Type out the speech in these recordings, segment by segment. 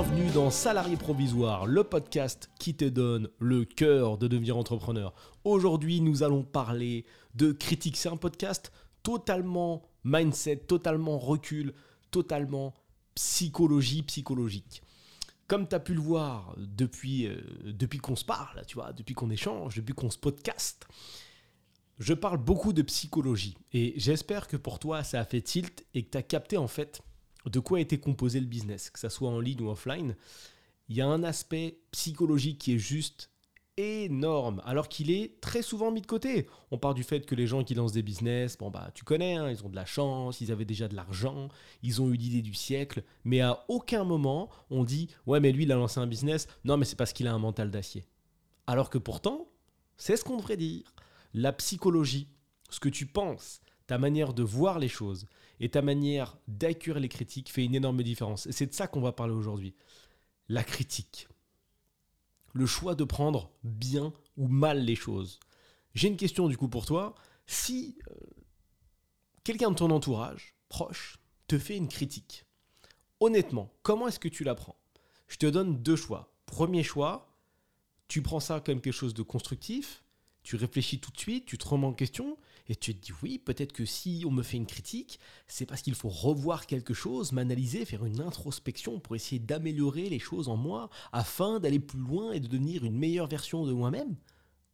bienvenue dans Salarié Provisoire, le podcast qui te donne le cœur de devenir entrepreneur. Aujourd'hui, nous allons parler de critique. C'est un podcast totalement mindset, totalement recul, totalement psychologie psychologique. Comme tu as pu le voir depuis, euh, depuis qu'on se parle, tu vois, depuis qu'on échange, depuis qu'on se podcast, je parle beaucoup de psychologie. Et j'espère que pour toi, ça a fait tilt et que tu as capté en fait de quoi était composé le business, que ça soit en ligne ou offline. Il y a un aspect psychologique qui est juste énorme, alors qu'il est très souvent mis de côté. On part du fait que les gens qui lancent des business, bon bah tu connais, hein, ils ont de la chance, ils avaient déjà de l'argent, ils ont eu l'idée du siècle, mais à aucun moment on dit ouais mais lui il a lancé un business, non mais c'est parce qu'il a un mental d'acier. Alors que pourtant, c'est ce qu'on devrait dire. La psychologie, ce que tu penses, ta manière de voir les choses et ta manière d'accueillir les critiques fait une énorme différence. Et c'est de ça qu'on va parler aujourd'hui. La critique. Le choix de prendre bien ou mal les choses. J'ai une question du coup pour toi. Si euh, quelqu'un de ton entourage, proche, te fait une critique, honnêtement, comment est-ce que tu la prends? Je te donne deux choix. Premier choix, tu prends ça comme quelque chose de constructif, tu réfléchis tout de suite, tu te remets en question, et tu te dis oui, peut-être que si on me fait une critique, c'est parce qu'il faut revoir quelque chose, m'analyser, faire une introspection pour essayer d'améliorer les choses en moi afin d'aller plus loin et de devenir une meilleure version de moi-même.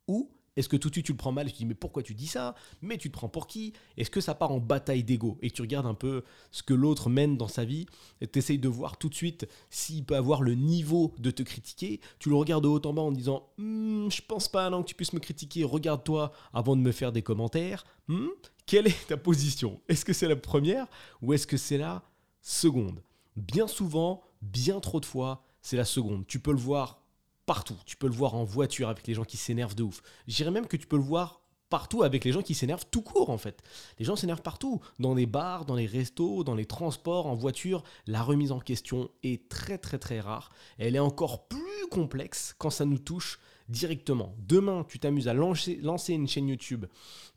Ou est-ce que tout de suite tu le prends mal et tu te dis mais pourquoi tu dis ça? Mais tu te prends pour qui? Est-ce que ça part en bataille d'ego? Et tu regardes un peu ce que l'autre mène dans sa vie et tu essayes de voir tout de suite s'il peut avoir le niveau de te critiquer. Tu le regardes de haut en bas en disant hm, je pense pas non que tu puisses me critiquer, regarde-toi avant de me faire des commentaires. Hmm, quelle est ta position? Est-ce que c'est la première ou est-ce que c'est la seconde? Bien souvent, bien trop de fois, c'est la seconde. Tu peux le voir partout. Tu peux le voir en voiture avec les gens qui s'énervent de ouf. Je dirais même que tu peux le voir partout avec les gens qui s'énervent tout court en fait. Les gens s'énervent partout, dans les bars, dans les restos, dans les transports, en voiture. La remise en question est très très très rare. Elle est encore plus complexe quand ça nous touche directement. Demain, tu t'amuses à lancer, lancer une chaîne YouTube.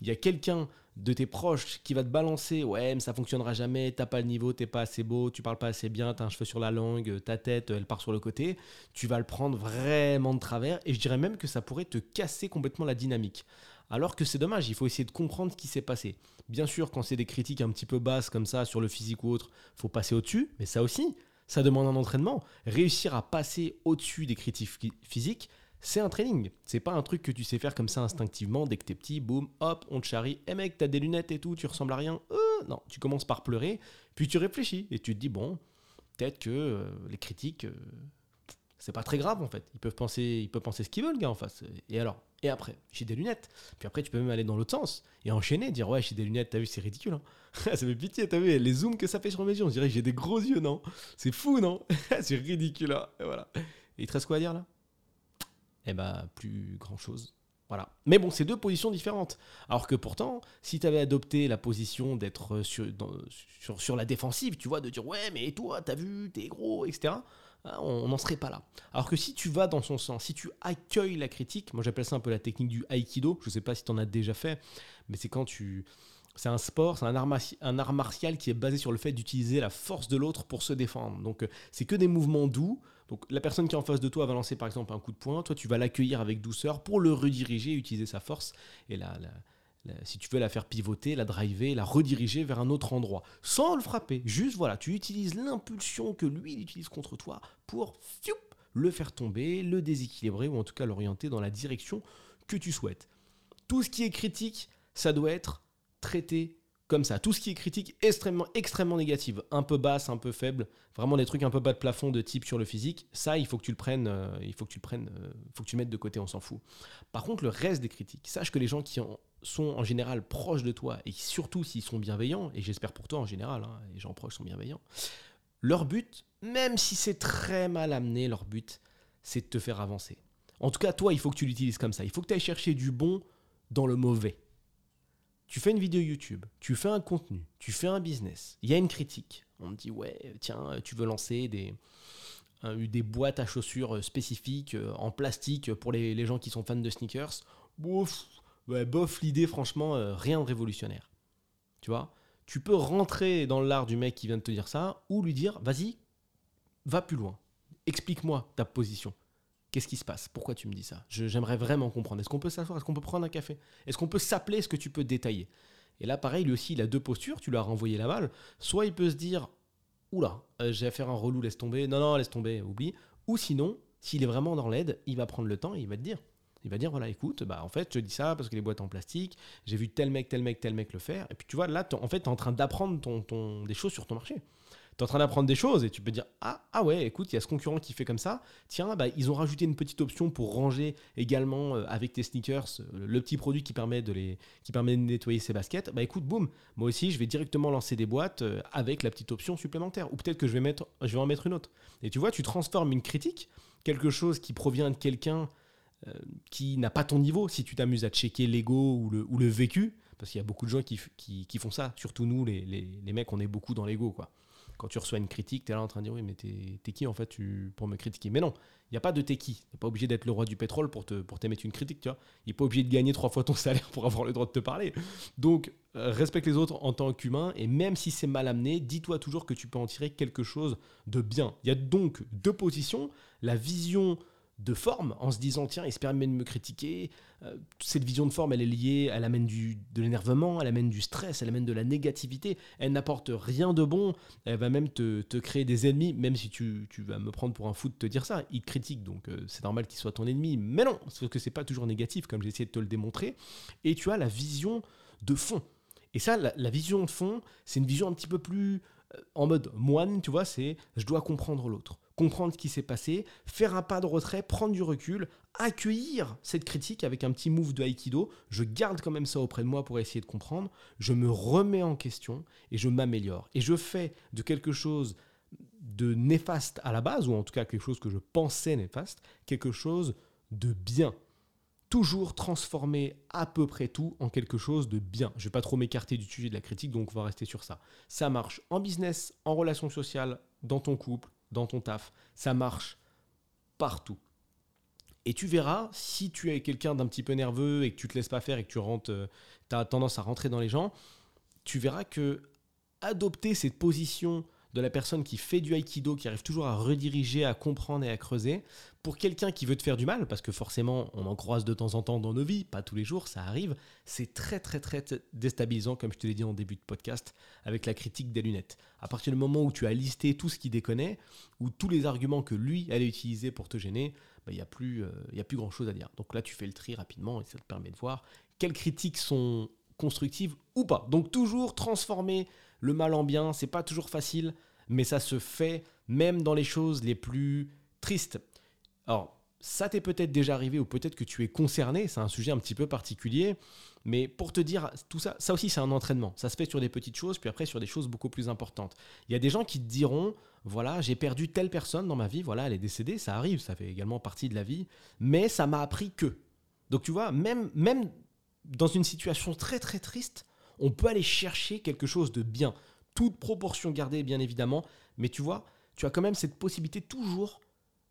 Il y a quelqu'un de tes proches qui va te balancer ouais mais ça fonctionnera jamais t'as pas le niveau t'es pas assez beau tu parles pas assez bien t'as un cheveu sur la langue ta tête elle part sur le côté tu vas le prendre vraiment de travers et je dirais même que ça pourrait te casser complètement la dynamique. Alors que c'est dommage il faut essayer de comprendre ce qui s'est passé. Bien sûr quand c'est des critiques un petit peu basses comme ça sur le physique ou autre faut passer au dessus mais ça aussi ça demande un entraînement. Réussir à passer au dessus des critiques physiques c'est un training. C'est pas un truc que tu sais faire comme ça instinctivement dès que t'es petit, boum, hop, on te charrie. Eh mec, t'as des lunettes et tout, tu ressembles à rien. Euh, non, tu commences par pleurer, puis tu réfléchis et tu te dis bon, peut-être que euh, les critiques, euh, c'est pas très grave en fait. Ils peuvent penser, ils peuvent penser ce qu'ils veulent, gars en face. Et alors? Et après, j'ai des lunettes. Puis après, tu peux même aller dans l'autre sens et enchaîner, dire ouais, j'ai des lunettes. T'as vu, c'est ridicule. Hein ça fait pitié, t'as vu les zooms que ça fait sur mes yeux. On dirait que j'ai des gros yeux, non? C'est fou, non? C'est ridicule. Hein et voilà. Et il te reste quoi à dire là? Eh ben, plus grand-chose. Voilà. Mais bon, c'est deux positions différentes. Alors que pourtant, si tu avais adopté la position d'être sur, sur, la défensive, tu vois, de dire ouais, mais toi, t'as vu, t'es gros, etc., hein, on n'en serait pas là. Alors que si tu vas dans son sens, si tu accueilles la critique, moi j'appelle ça un peu la technique du aikido, je sais pas si tu en as déjà fait, mais c'est quand tu. C'est un sport, c'est un, un art martial qui est basé sur le fait d'utiliser la force de l'autre pour se défendre. Donc euh, c'est que des mouvements doux donc la personne qui est en face de toi va lancer par exemple un coup de poing, toi tu vas l'accueillir avec douceur pour le rediriger, utiliser sa force et si tu veux la faire pivoter, la driver, la rediriger vers un autre endroit, sans le frapper. Juste voilà, tu utilises l'impulsion que lui il utilise contre toi pour le faire tomber, le déséquilibrer ou en tout cas l'orienter dans la direction que tu souhaites. Tout ce qui est critique, ça doit être traité comme ça. Tout ce qui est critique extrêmement, extrêmement négative, un peu basse, un peu faible, vraiment des trucs un peu bas de plafond de type sur le physique, ça, il faut que tu le prennes, euh, il faut que tu le prennes, euh, faut que tu le mettes de côté, on s'en fout. Par contre, le reste des critiques, sache que les gens qui sont en général proches de toi, et surtout s'ils sont bienveillants, et j'espère pour toi en général, hein, les gens proches sont bienveillants, leur but, même si c'est très mal amené, leur but, c'est de te faire avancer. En tout cas, toi, il faut que tu l'utilises comme ça. Il faut que tu ailles chercher du bon dans le mauvais tu fais une vidéo YouTube, tu fais un contenu, tu fais un business, il y a une critique. On me dit, ouais, tiens, tu veux lancer des, des boîtes à chaussures euh, spécifiques euh, en plastique pour les, gens qui sont fans de sneakers. Bof, bof l'idée, franchement, euh, rien de révolutionnaire. Tu vois? Tu peux rentrer dans l'art du mec qui vient de te dire ça ou lui dire, vas-y, va plus loin. explique-moi ta position. Qu'est-ce qui se passe? Pourquoi tu me dis ça? J'aimerais vraiment comprendre. Est-ce qu'on peut s'asseoir? Est-ce qu'on peut prendre un café? Est-ce qu'on peut s'appeler? Est-ce que tu peux détailler? Et là, pareil, lui aussi, il a deux postures. Tu lui as renvoyé la balle. Soit il peut se dire Oula, euh, j'ai affaire à un relou, laisse tomber. Non, non, laisse tomber, oublie. Ou sinon, s'il est vraiment dans l'aide, il va prendre le temps et il va te dire il va dire voilà, écoute, bah en fait, je dis ça parce que les boîtes en plastique, j'ai vu tel mec, tel mec, tel mec le faire. Et puis tu vois, là, en fait, tu es en train d'apprendre ton, ton, des choses sur ton marché. Tu es en train d'apprendre des choses et tu peux dire ah, ah ouais, écoute, il y a ce concurrent qui fait comme ça. Tiens, bah, ils ont rajouté une petite option pour ranger également euh, avec tes sneakers euh, le petit produit qui permet de, les, qui permet de nettoyer ses baskets. Bah écoute, boum, moi aussi, je vais directement lancer des boîtes euh, avec la petite option supplémentaire. Ou peut-être que je vais, mettre, je vais en mettre une autre. Et tu vois, tu transformes une critique, quelque chose qui provient de quelqu'un qui n'a pas ton niveau, si tu t'amuses à checker l'ego ou le, ou le vécu, parce qu'il y a beaucoup de gens qui, qui, font ça, surtout nous, les, les, les mecs, on est beaucoup dans l'ego, quoi. Quand tu reçois une critique, tu es là en train de dire, oui, mais t'es qui en fait tu, pour me critiquer? Mais non, il n'y a pas de t'es qui. Tu pas obligé d'être le roi du pétrole pour te pour t'émettre une critique, tu vois. Il n'est pas obligé de gagner trois fois ton salaire pour avoir le droit de te parler. Donc, euh, respecte les autres en tant qu'humain, et même si c'est mal amené, dis-toi toujours que tu peux en tirer quelque chose de bien. Il y a donc deux positions, la vision de forme en se disant tiens il se de me critiquer euh, cette vision de forme elle est liée elle amène du, de l'énervement elle amène du stress elle amène de la négativité. Elle n'apporte rien de bon. Elle va même te, créer des ennemis même si tu, vas me prendre pour un fou de te dire ça. Il te critique donc euh, c'est normal qu'il soit ton ennemi. Mais non parce que c'est pas toujours négatif comme j'ai essayé de te le démontrer. Et tu as la vision de fond. Et ça la, la vision de fond c'est une vision un petit peu plus euh, en mode moine tu vois c'est je dois comprendre l'autre comprendre ce qui s'est passé, faire un pas de retrait, prendre du recul, accueillir cette critique avec un petit move de Aikido. Je garde quand même ça auprès de moi pour essayer de comprendre. Je me remets en question et je m'améliore. Et je fais de quelque chose de néfaste à la base, ou en tout cas quelque chose que je pensais néfaste, quelque chose de bien. Toujours transformer à peu près tout en quelque chose de bien. Je ne vais pas trop m'écarter du sujet de la critique, donc on va rester sur ça. Ça marche en business, en relation sociale, dans ton couple, dans ton taf. Ça marche partout. Et tu verras, si tu es quelqu'un d'un petit peu nerveux et que tu te laisses pas faire et que tu rentres, euh, as tendance à rentrer dans les gens, tu verras que adopter cette position de la personne qui fait du aikido, qui arrive toujours à rediriger, à comprendre et à creuser, pour quelqu'un qui veut te faire du mal, parce que forcément on en croise de temps en temps dans nos vies, pas tous les jours, ça arrive, c'est très très très déstabilisant, comme je te l'ai dit en début de podcast, avec la critique des lunettes. À partir du moment où tu as listé tout ce qu'il déconnaît, ou tous les arguments que lui allait utiliser pour te gêner, bah, il n'y a, plus, euh, a plus grand chose à dire. Donc là tu fais le tri rapidement et ça te permet de voir quelles critiques sont constructives ou pas. Donc toujours transformer le mal en bien, c'est pas toujours facile, mais ça se fait même dans les choses les plus tristes. Alors, ça t'est peut-être déjà arrivé ou peut-être que tu es concerné, c'est un sujet un petit peu particulier, mais pour te dire, tout ça, ça aussi c'est un entraînement. Ça se fait sur des petites choses, puis après sur des choses beaucoup plus importantes. Il y a des gens qui te diront, voilà, j'ai perdu telle personne dans ma vie, voilà, elle est décédée, ça arrive, ça fait également partie de la vie, mais ça m'a appris que. Donc tu vois, même, même dans une situation très très triste, on peut aller chercher quelque chose de bien. Toute proportion gardée, bien évidemment, mais tu vois, tu as quand même cette possibilité toujours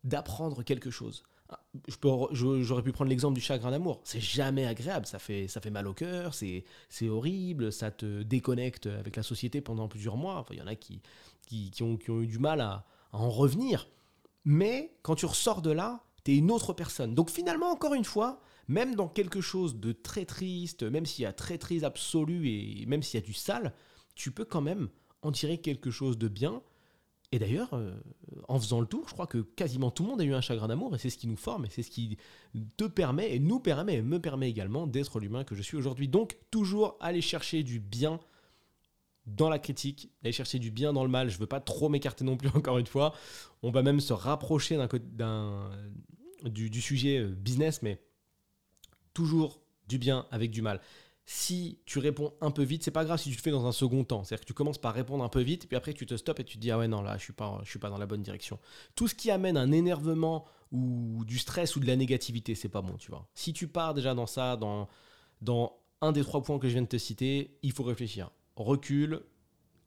d'apprendre quelque chose. J'aurais pu prendre l'exemple du chagrin d'amour. C'est jamais agréable, ça fait, ça fait mal au cœur, c'est horrible, ça te déconnecte avec la société pendant plusieurs mois. il y en a qui, qui, ont, eu du mal à, à, en revenir. Mais quand tu ressors de là, tu es une autre personne. Donc finalement, encore une fois, même dans quelque chose de très triste, même s'il y a très triste absolu et même s'il y a du sale, tu peux quand même en tirer quelque chose de bien. Et d'ailleurs, euh, en faisant le tour, je crois que quasiment tout le monde a eu un chagrin d'amour et c'est ce qui nous forme et c'est ce qui te permet et nous permet et me permet également d'être l'humain que je suis aujourd'hui. Donc, toujours aller chercher du bien dans la critique, aller chercher du bien dans le mal. Je ne veux pas trop m'écarter non plus, encore une fois. On va même se rapprocher d'un, du, du, sujet euh, business, mais toujours du bien avec du mal. Si tu réponds un peu vite, c'est pas grave si tu le fais dans un second temps. C'est-à-dire que tu commences par répondre un peu vite, puis après tu te stops et tu te dis ah ouais non là je suis pas je suis pas dans la bonne direction. Tout ce qui amène un énervement ou du stress ou de la négativité, c'est pas bon, tu vois. Si tu pars déjà dans ça, dans dans un des trois points que je viens de te citer, il faut réfléchir. Recule,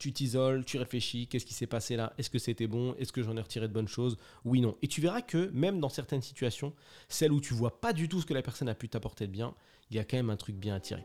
tu t'isoles, tu réfléchis, qu'est-ce qui s'est passé là? Est-ce que c'était bon? Est-ce que j'en ai retiré de bonnes choses? Oui, non. Et tu verras que même dans certaines situations, celles où tu vois pas du tout ce que la personne a pu t'apporter de bien, il y a quand même un truc bien à tirer.